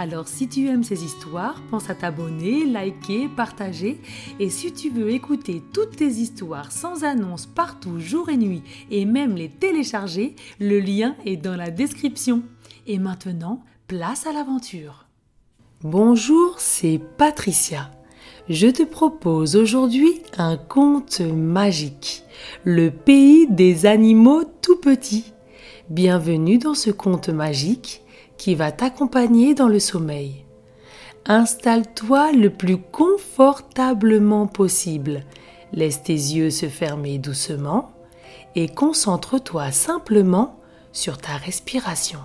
Alors si tu aimes ces histoires, pense à t'abonner, liker, partager. Et si tu veux écouter toutes tes histoires sans annonce partout, jour et nuit, et même les télécharger, le lien est dans la description. Et maintenant, place à l'aventure. Bonjour, c'est Patricia. Je te propose aujourd'hui un conte magique, le pays des animaux tout petits. Bienvenue dans ce conte magique qui va t'accompagner dans le sommeil. Installe-toi le plus confortablement possible. Laisse tes yeux se fermer doucement et concentre-toi simplement sur ta respiration.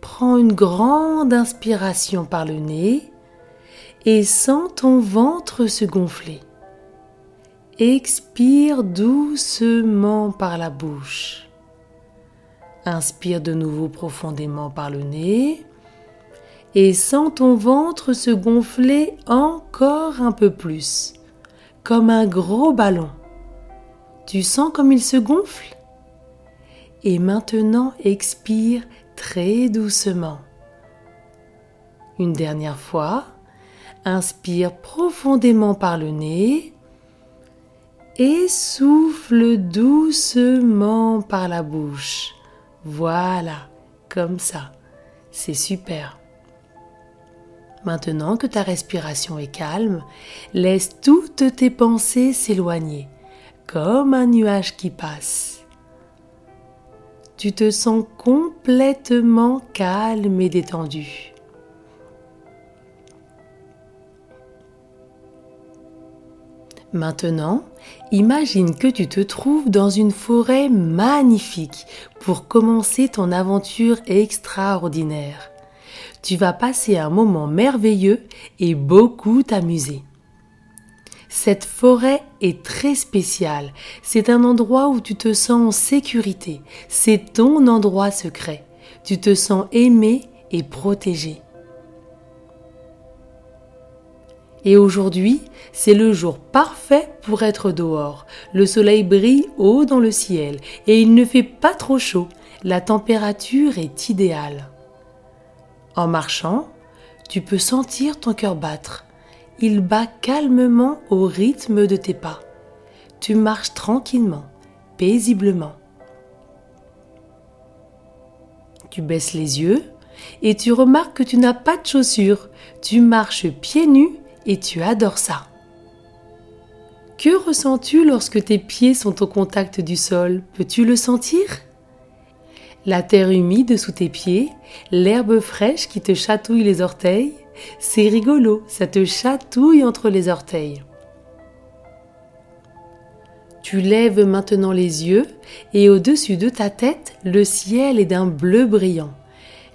Prends une grande inspiration par le nez et sens ton ventre se gonfler. Expire doucement par la bouche. Inspire de nouveau profondément par le nez et sens ton ventre se gonfler encore un peu plus, comme un gros ballon. Tu sens comme il se gonfle Et maintenant expire très doucement. Une dernière fois, inspire profondément par le nez et souffle doucement par la bouche. Voilà, comme ça. C'est super. Maintenant que ta respiration est calme, laisse toutes tes pensées s'éloigner, comme un nuage qui passe. Tu te sens complètement calme et détendu. Maintenant, imagine que tu te trouves dans une forêt magnifique pour commencer ton aventure extraordinaire. Tu vas passer un moment merveilleux et beaucoup t'amuser. Cette forêt est très spéciale. C'est un endroit où tu te sens en sécurité. C'est ton endroit secret. Tu te sens aimé et protégé. Et aujourd'hui, c'est le jour parfait pour être dehors. Le soleil brille haut dans le ciel et il ne fait pas trop chaud. La température est idéale. En marchant, tu peux sentir ton cœur battre. Il bat calmement au rythme de tes pas. Tu marches tranquillement, paisiblement. Tu baisses les yeux et tu remarques que tu n'as pas de chaussures. Tu marches pieds nus et tu adores ça. Que ressens-tu lorsque tes pieds sont au contact du sol? Peux-tu le sentir? La terre humide sous tes pieds, l'herbe fraîche qui te chatouille les orteils, c'est rigolo, ça te chatouille entre les orteils. Tu lèves maintenant les yeux et au-dessus de ta tête, le ciel est d'un bleu brillant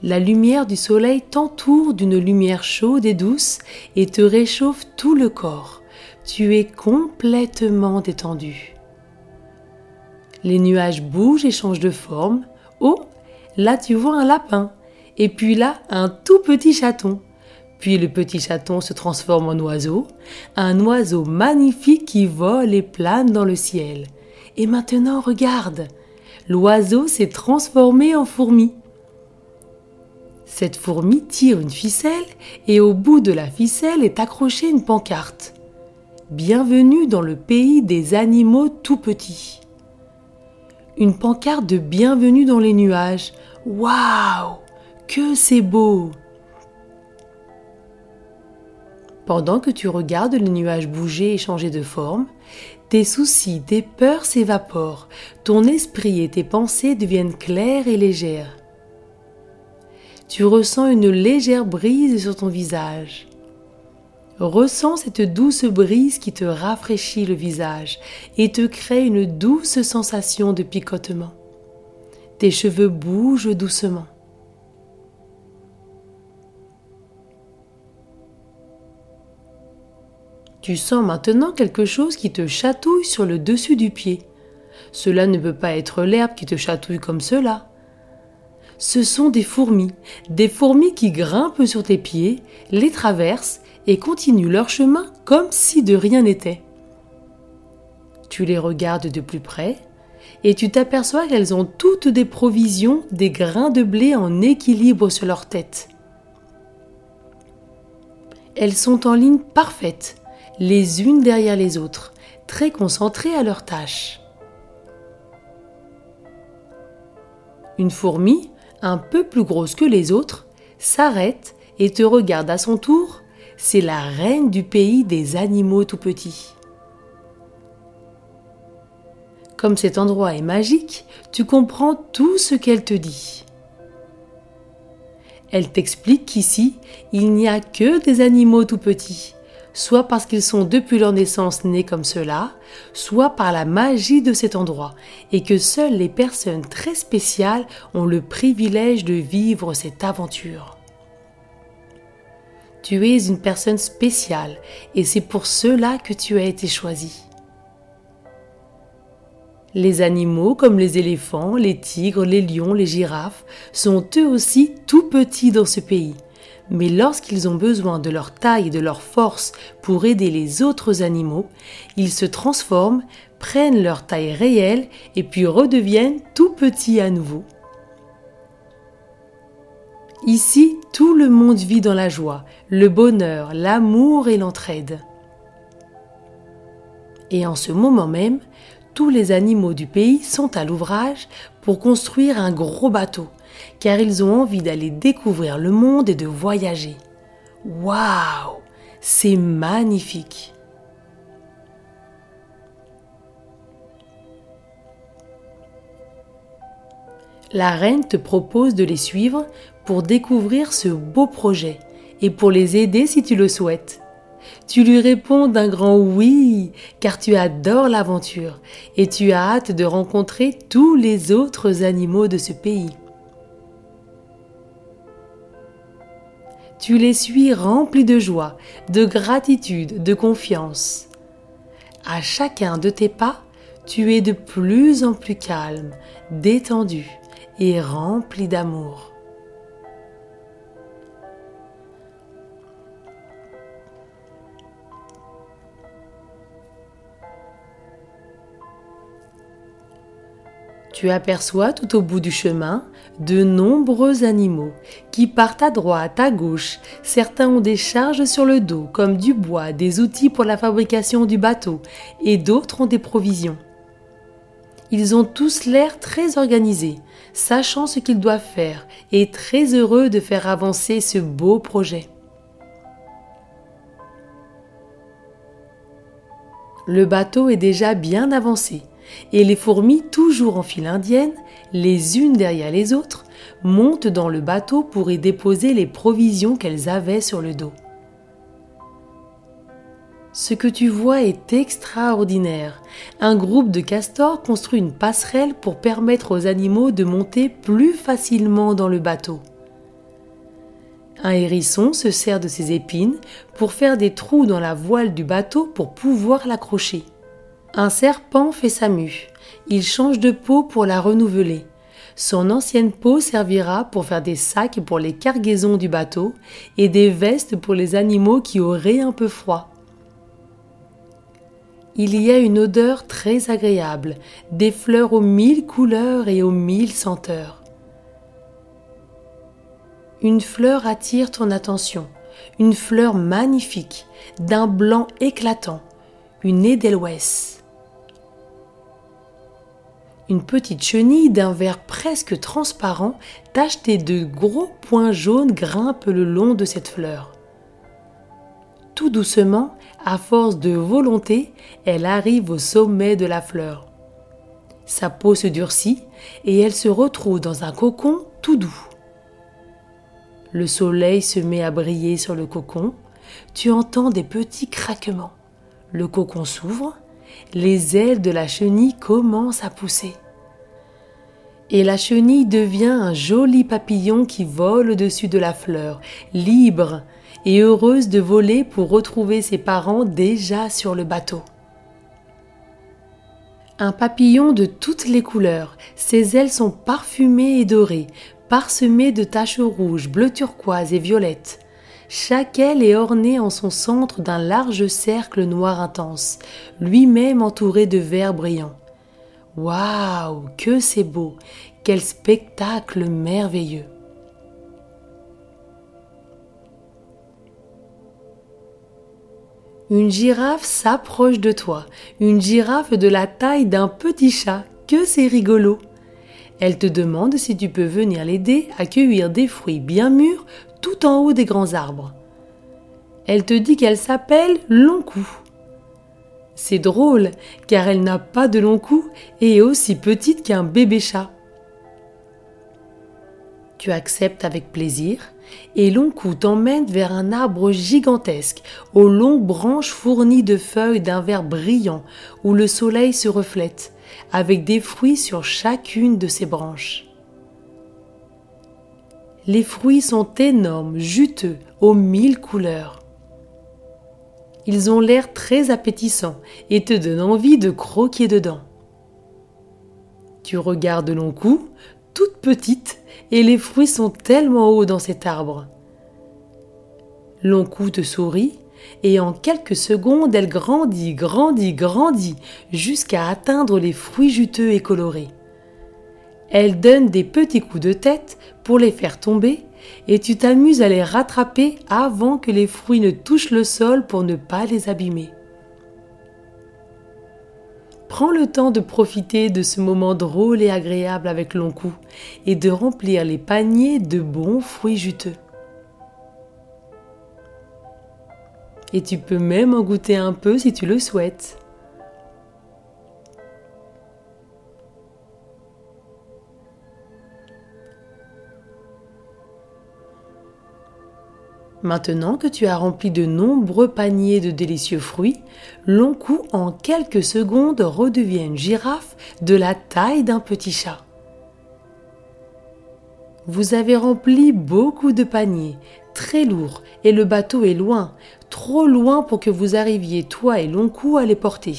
la lumière du soleil t'entoure d'une lumière chaude et douce et te réchauffe tout le corps. Tu es complètement détendu. Les nuages bougent et changent de forme. Oh, là tu vois un lapin. Et puis là, un tout petit chaton. Puis le petit chaton se transforme en oiseau, un oiseau magnifique qui vole et plane dans le ciel. Et maintenant, regarde, l'oiseau s'est transformé en fourmi. Cette fourmi tire une ficelle et au bout de la ficelle est accrochée une pancarte. Bienvenue dans le pays des animaux tout petits. Une pancarte de bienvenue dans les nuages. Waouh Que c'est beau Pendant que tu regardes les nuages bouger et changer de forme, tes soucis, tes peurs s'évaporent, ton esprit et tes pensées deviennent clairs et légères tu ressens une légère brise sur ton visage. Ressens cette douce brise qui te rafraîchit le visage et te crée une douce sensation de picotement. Tes cheveux bougent doucement. Tu sens maintenant quelque chose qui te chatouille sur le dessus du pied. Cela ne peut pas être l'herbe qui te chatouille comme cela. Ce sont des fourmis, des fourmis qui grimpent sur tes pieds, les traversent et continuent leur chemin comme si de rien n'était. Tu les regardes de plus près et tu t'aperçois qu'elles ont toutes des provisions, des grains de blé en équilibre sur leur tête. Elles sont en ligne parfaite, les unes derrière les autres, très concentrées à leur tâche. Une fourmi, un peu plus grosse que les autres, s'arrête et te regarde à son tour. C'est la reine du pays des animaux tout petits. Comme cet endroit est magique, tu comprends tout ce qu'elle te dit. Elle t'explique qu'ici, il n'y a que des animaux tout petits, soit parce qu'ils sont depuis leur naissance nés comme cela, soit par la magie de cet endroit, et que seules les personnes très spéciales ont le privilège de vivre cette aventure. Tu es une personne spéciale, et c'est pour cela que tu as été choisi. Les animaux comme les éléphants, les tigres, les lions, les girafes sont eux aussi tout petits dans ce pays mais lorsqu'ils ont besoin de leur taille et de leur force pour aider les autres animaux, ils se transforment, prennent leur taille réelle et puis redeviennent tout petits à nouveau. Ici, tout le monde vit dans la joie, le bonheur, l'amour et l'entraide. Et en ce moment même, tous les animaux du pays sont à l'ouvrage pour construire un gros bateau car ils ont envie d'aller découvrir le monde et de voyager. Waouh C'est magnifique La reine te propose de les suivre pour découvrir ce beau projet et pour les aider si tu le souhaites. Tu lui réponds d'un grand oui, car tu adores l'aventure et tu as hâte de rencontrer tous les autres animaux de ce pays. Tu les suis remplis de joie, de gratitude, de confiance. À chacun de tes pas, tu es de plus en plus calme, détendu et rempli d'amour. Tu aperçois tout au bout du chemin de nombreux animaux qui partent à droite, à gauche. Certains ont des charges sur le dos, comme du bois, des outils pour la fabrication du bateau, et d'autres ont des provisions. Ils ont tous l'air très organisés, sachant ce qu'ils doivent faire, et très heureux de faire avancer ce beau projet. Le bateau est déjà bien avancé et les fourmis, toujours en file indienne, les unes derrière les autres, montent dans le bateau pour y déposer les provisions qu'elles avaient sur le dos. Ce que tu vois est extraordinaire. Un groupe de castors construit une passerelle pour permettre aux animaux de monter plus facilement dans le bateau. Un hérisson se sert de ses épines pour faire des trous dans la voile du bateau pour pouvoir l'accrocher. Un serpent fait sa mue. Il change de peau pour la renouveler. Son ancienne peau servira pour faire des sacs pour les cargaisons du bateau et des vestes pour les animaux qui auraient un peu froid. Il y a une odeur très agréable, des fleurs aux mille couleurs et aux mille senteurs. Une fleur attire ton attention, une fleur magnifique, d'un blanc éclatant, une édelweiss. Une petite chenille d'un vert presque transparent, tachetée de gros points jaunes, grimpe le long de cette fleur. Tout doucement, à force de volonté, elle arrive au sommet de la fleur. Sa peau se durcit et elle se retrouve dans un cocon tout doux. Le soleil se met à briller sur le cocon. Tu entends des petits craquements. Le cocon s'ouvre les ailes de la chenille commencent à pousser. Et la chenille devient un joli papillon qui vole au-dessus de la fleur, libre, et heureuse de voler pour retrouver ses parents déjà sur le bateau. Un papillon de toutes les couleurs, ses ailes sont parfumées et dorées, parsemées de taches rouges, bleu turquoise et violettes. Chaque aile est ornée en son centre d'un large cercle noir intense, lui-même entouré de verres brillants. Waouh, que c'est beau, quel spectacle merveilleux. Une girafe s'approche de toi, une girafe de la taille d'un petit chat, que c'est rigolo. Elle te demande si tu peux venir l'aider à cueillir des fruits bien mûrs en haut des grands arbres. Elle te dit qu'elle s'appelle Long Cou. C'est drôle, car elle n'a pas de long cou et est aussi petite qu'un bébé chat. Tu acceptes avec plaisir et Long-Cou t'emmène vers un arbre gigantesque, aux longues branches fournies de feuilles d'un vert brillant où le soleil se reflète, avec des fruits sur chacune de ses branches. Les fruits sont énormes, juteux, aux mille couleurs. Ils ont l'air très appétissants et te donnent envie de croquer dedans. Tu regardes Long-Cou, toute petite, et les fruits sont tellement hauts dans cet arbre. Long cou te sourit, et en quelques secondes elle grandit, grandit, grandit, jusqu'à atteindre les fruits juteux et colorés. Elle donne des petits coups de tête pour les faire tomber, et tu t'amuses à les rattraper avant que les fruits ne touchent le sol pour ne pas les abîmer. Prends le temps de profiter de ce moment drôle et agréable avec Long-Cou et de remplir les paniers de bons fruits juteux. Et tu peux même en goûter un peu si tu le souhaites. Maintenant que tu as rempli de nombreux paniers de délicieux fruits, Long Cou en quelques secondes redevient une girafe de la taille d'un petit chat. Vous avez rempli beaucoup de paniers, très lourds, et le bateau est loin, trop loin pour que vous arriviez, toi et Long Cou, à les porter.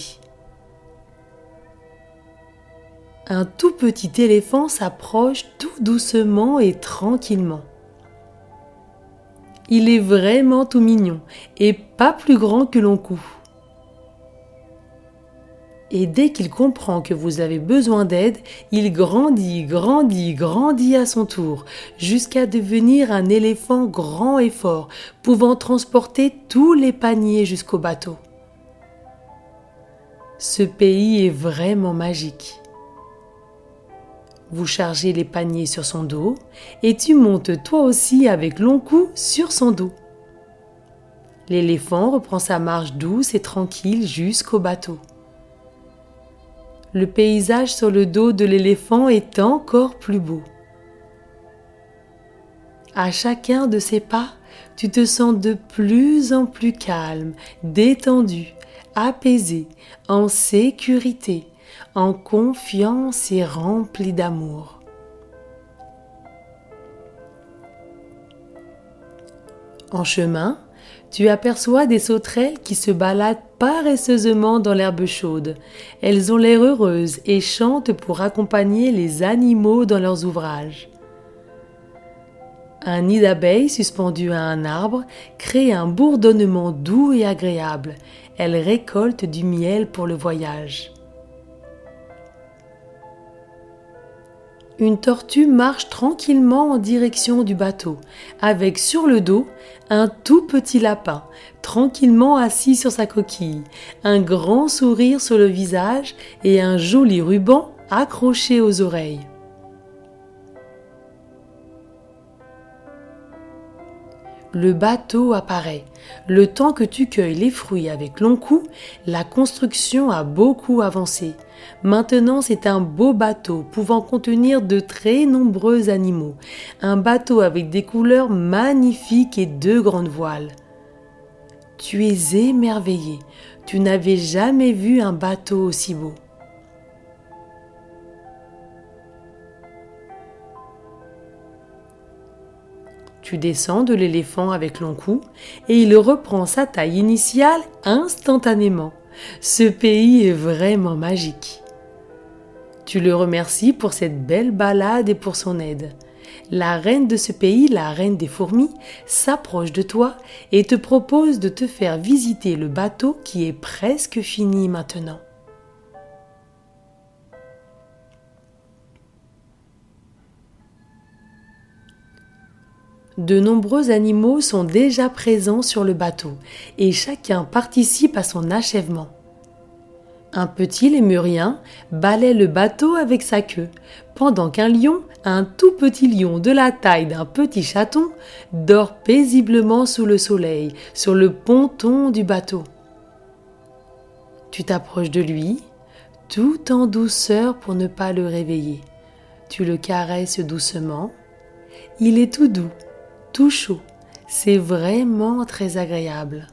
Un tout petit éléphant s'approche tout doucement et tranquillement. Il est vraiment tout mignon et pas plus grand que l'on cou. Et dès qu'il comprend que vous avez besoin d'aide, il grandit, grandit, grandit à son tour, jusqu'à devenir un éléphant grand et fort, pouvant transporter tous les paniers jusqu'au bateau. Ce pays est vraiment magique. Vous chargez les paniers sur son dos et tu montes toi aussi avec long cou sur son dos. L'éléphant reprend sa marche douce et tranquille jusqu'au bateau. Le paysage sur le dos de l'éléphant est encore plus beau. À chacun de ses pas, tu te sens de plus en plus calme, détendu, apaisé, en sécurité, en confiance et rempli d'amour. En chemin, tu aperçois des sauterelles qui se baladent paresseusement dans l'herbe chaude. Elles ont l'air heureuses et chantent pour accompagner les animaux dans leurs ouvrages. Un nid d'abeilles suspendu à un arbre crée un bourdonnement doux et agréable. Elles récoltent du miel pour le voyage. Une tortue marche tranquillement en direction du bateau, avec sur le dos un tout petit lapin, tranquillement assis sur sa coquille, un grand sourire sur le visage et un joli ruban accroché aux oreilles. Le bateau apparaît. Le temps que tu cueilles les fruits avec long cou, la construction a beaucoup avancé. Maintenant, c'est un beau bateau pouvant contenir de très nombreux animaux. Un bateau avec des couleurs magnifiques et deux grandes voiles. Tu es émerveillé. Tu n'avais jamais vu un bateau aussi beau. Tu descends de l'éléphant avec long cou et il reprend sa taille initiale instantanément. Ce pays est vraiment magique. Tu le remercies pour cette belle balade et pour son aide. La reine de ce pays, la reine des fourmis, s'approche de toi et te propose de te faire visiter le bateau qui est presque fini maintenant. De nombreux animaux sont déjà présents sur le bateau et chacun participe à son achèvement. Un petit lémurien balaie le bateau avec sa queue, pendant qu'un lion, un tout petit lion de la taille d'un petit chaton, dort paisiblement sous le soleil sur le ponton du bateau. Tu t'approches de lui, tout en douceur pour ne pas le réveiller. Tu le caresses doucement. Il est tout doux tout chaud. C'est vraiment très agréable.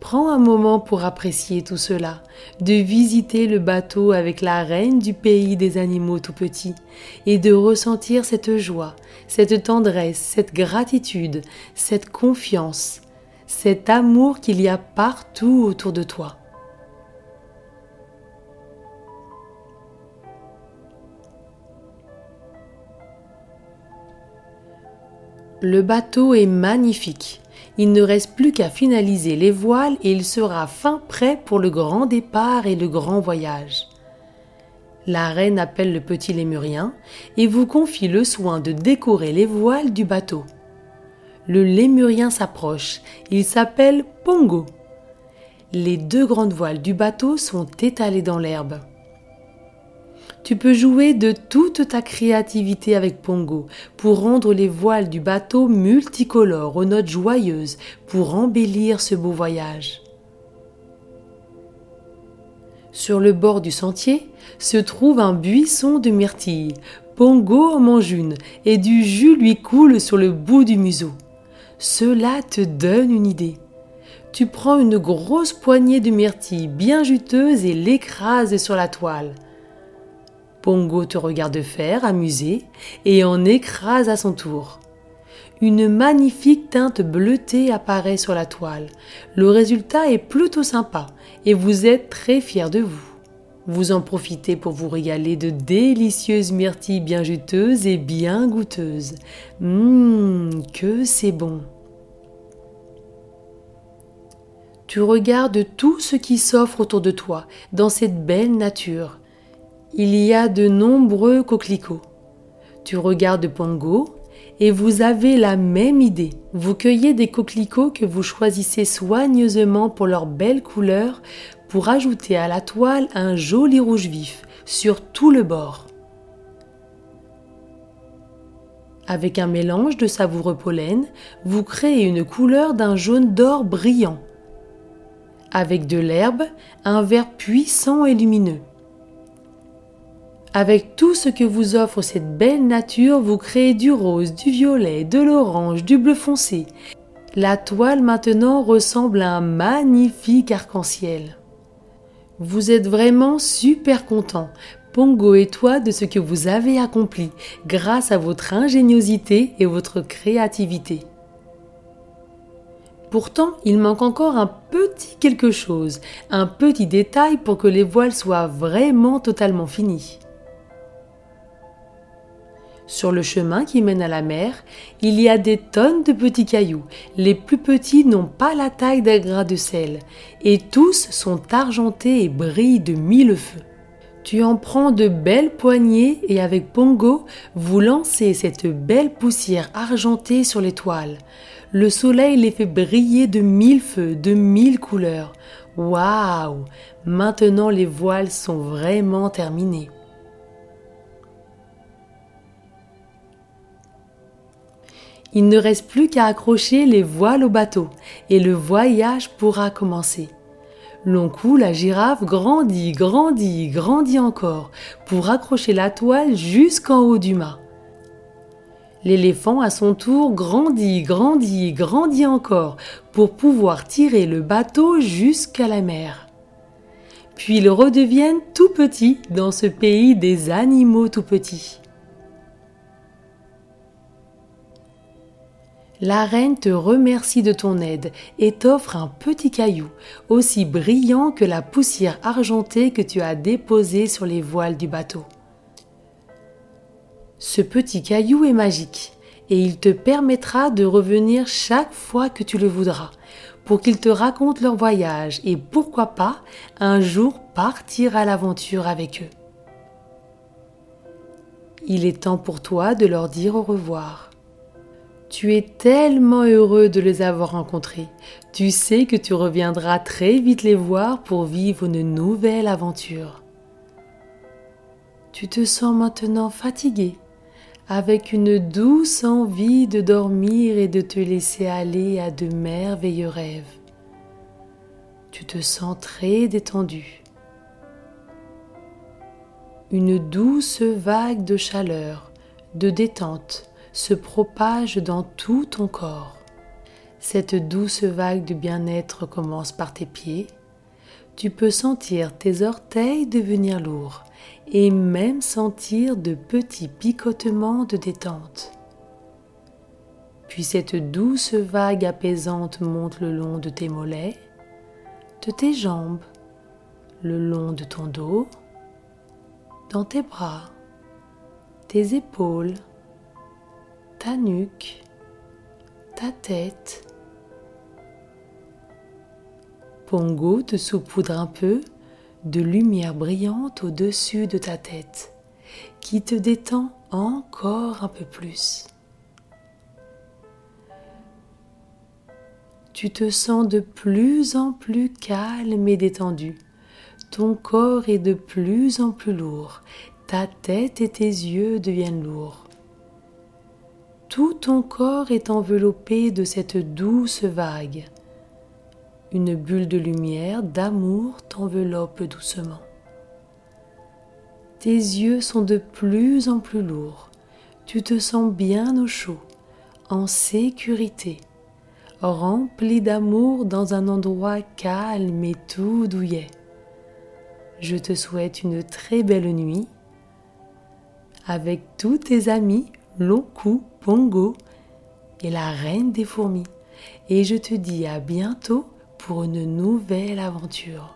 Prends un moment pour apprécier tout cela, de visiter le bateau avec la reine du pays des animaux tout petits, et de ressentir cette joie, cette tendresse, cette gratitude, cette confiance, cet amour qu'il y a partout autour de toi. Le bateau est magnifique. Il ne reste plus qu'à finaliser les voiles et il sera fin prêt pour le grand départ et le grand voyage. La reine appelle le petit lémurien et vous confie le soin de décorer les voiles du bateau. Le lémurien s'approche. Il s'appelle Pongo. Les deux grandes voiles du bateau sont étalées dans l'herbe. Tu peux jouer de toute ta créativité avec Pongo pour rendre les voiles du bateau multicolores aux notes joyeuses pour embellir ce beau voyage. Sur le bord du sentier se trouve un buisson de myrtilles. Pongo en mange une et du jus lui coule sur le bout du museau. Cela te donne une idée. Tu prends une grosse poignée de myrtilles bien juteuse et l'écrases sur la toile. Pongo te regarde faire, amusé, et en écrase à son tour. Une magnifique teinte bleutée apparaît sur la toile. Le résultat est plutôt sympa et vous êtes très fiers de vous. Vous en profitez pour vous régaler de délicieuses myrtilles bien juteuses et bien goûteuses. Hum, que c'est bon. Tu regardes tout ce qui s'offre autour de toi dans cette belle nature il y a de nombreux coquelicots. Tu regardes Pongo et vous avez la même idée. Vous cueillez des coquelicots que vous choisissez soigneusement pour leur belle couleur pour ajouter à la toile un joli rouge vif sur tout le bord. Avec un mélange de savoureux pollen, vous créez une couleur d'un jaune d'or brillant. Avec de l'herbe, un vert puissant et lumineux. Avec tout ce que vous offre cette belle nature, vous créez du rose, du violet, de l'orange, du bleu foncé. La toile maintenant ressemble à un magnifique arc-en-ciel. Vous êtes vraiment super content, Pongo et toi, de ce que vous avez accompli grâce à votre ingéniosité et votre créativité. Pourtant, il manque encore un petit quelque chose, un petit détail pour que les voiles soient vraiment totalement finies. Sur le chemin qui mène à la mer, il y a des tonnes de petits cailloux. Les plus petits n'ont pas la taille d'un grain de sel, et tous sont argentés et brillent de mille feux. Tu en prends de belles poignées et avec Pongo, vous lancez cette belle poussière argentée sur les toiles. Le soleil les fait briller de mille feux, de mille couleurs. Waouh Maintenant les voiles sont vraiment terminées. Il ne reste plus qu'à accrocher les voiles au bateau et le voyage pourra commencer. Long la girafe grandit, grandit, grandit encore pour accrocher la toile jusqu'en haut du mât. L'éléphant, à son tour, grandit, grandit, grandit encore pour pouvoir tirer le bateau jusqu'à la mer. Puis ils redeviennent tout petits dans ce pays des animaux tout petits. La reine te remercie de ton aide et t'offre un petit caillou, aussi brillant que la poussière argentée que tu as déposée sur les voiles du bateau. Ce petit caillou est magique et il te permettra de revenir chaque fois que tu le voudras pour qu'ils te racontent leur voyage et pourquoi pas un jour partir à l'aventure avec eux. Il est temps pour toi de leur dire au revoir. Tu es tellement heureux de les avoir rencontrés. Tu sais que tu reviendras très vite les voir pour vivre une nouvelle aventure. Tu te sens maintenant fatigué, avec une douce envie de dormir et de te laisser aller à de merveilleux rêves. Tu te sens très détendu. Une douce vague de chaleur, de détente, se propage dans tout ton corps. Cette douce vague de bien-être commence par tes pieds. Tu peux sentir tes orteils devenir lourds et même sentir de petits picotements de détente. Puis cette douce vague apaisante monte le long de tes mollets, de tes jambes, le long de ton dos, dans tes bras, tes épaules, ta nuque, ta tête. Pongo te saupoudre un peu de lumière brillante au-dessus de ta tête qui te détend encore un peu plus. Tu te sens de plus en plus calme et détendu. Ton corps est de plus en plus lourd. Ta tête et tes yeux deviennent lourds. Tout ton corps est enveloppé de cette douce vague. Une bulle de lumière, d'amour t'enveloppe doucement. Tes yeux sont de plus en plus lourds. Tu te sens bien au chaud, en sécurité, rempli d'amour dans un endroit calme et tout douillet. Je te souhaite une très belle nuit avec tous tes amis Lonkou, Pongo et la reine des fourmis. Et je te dis à bientôt pour une nouvelle aventure.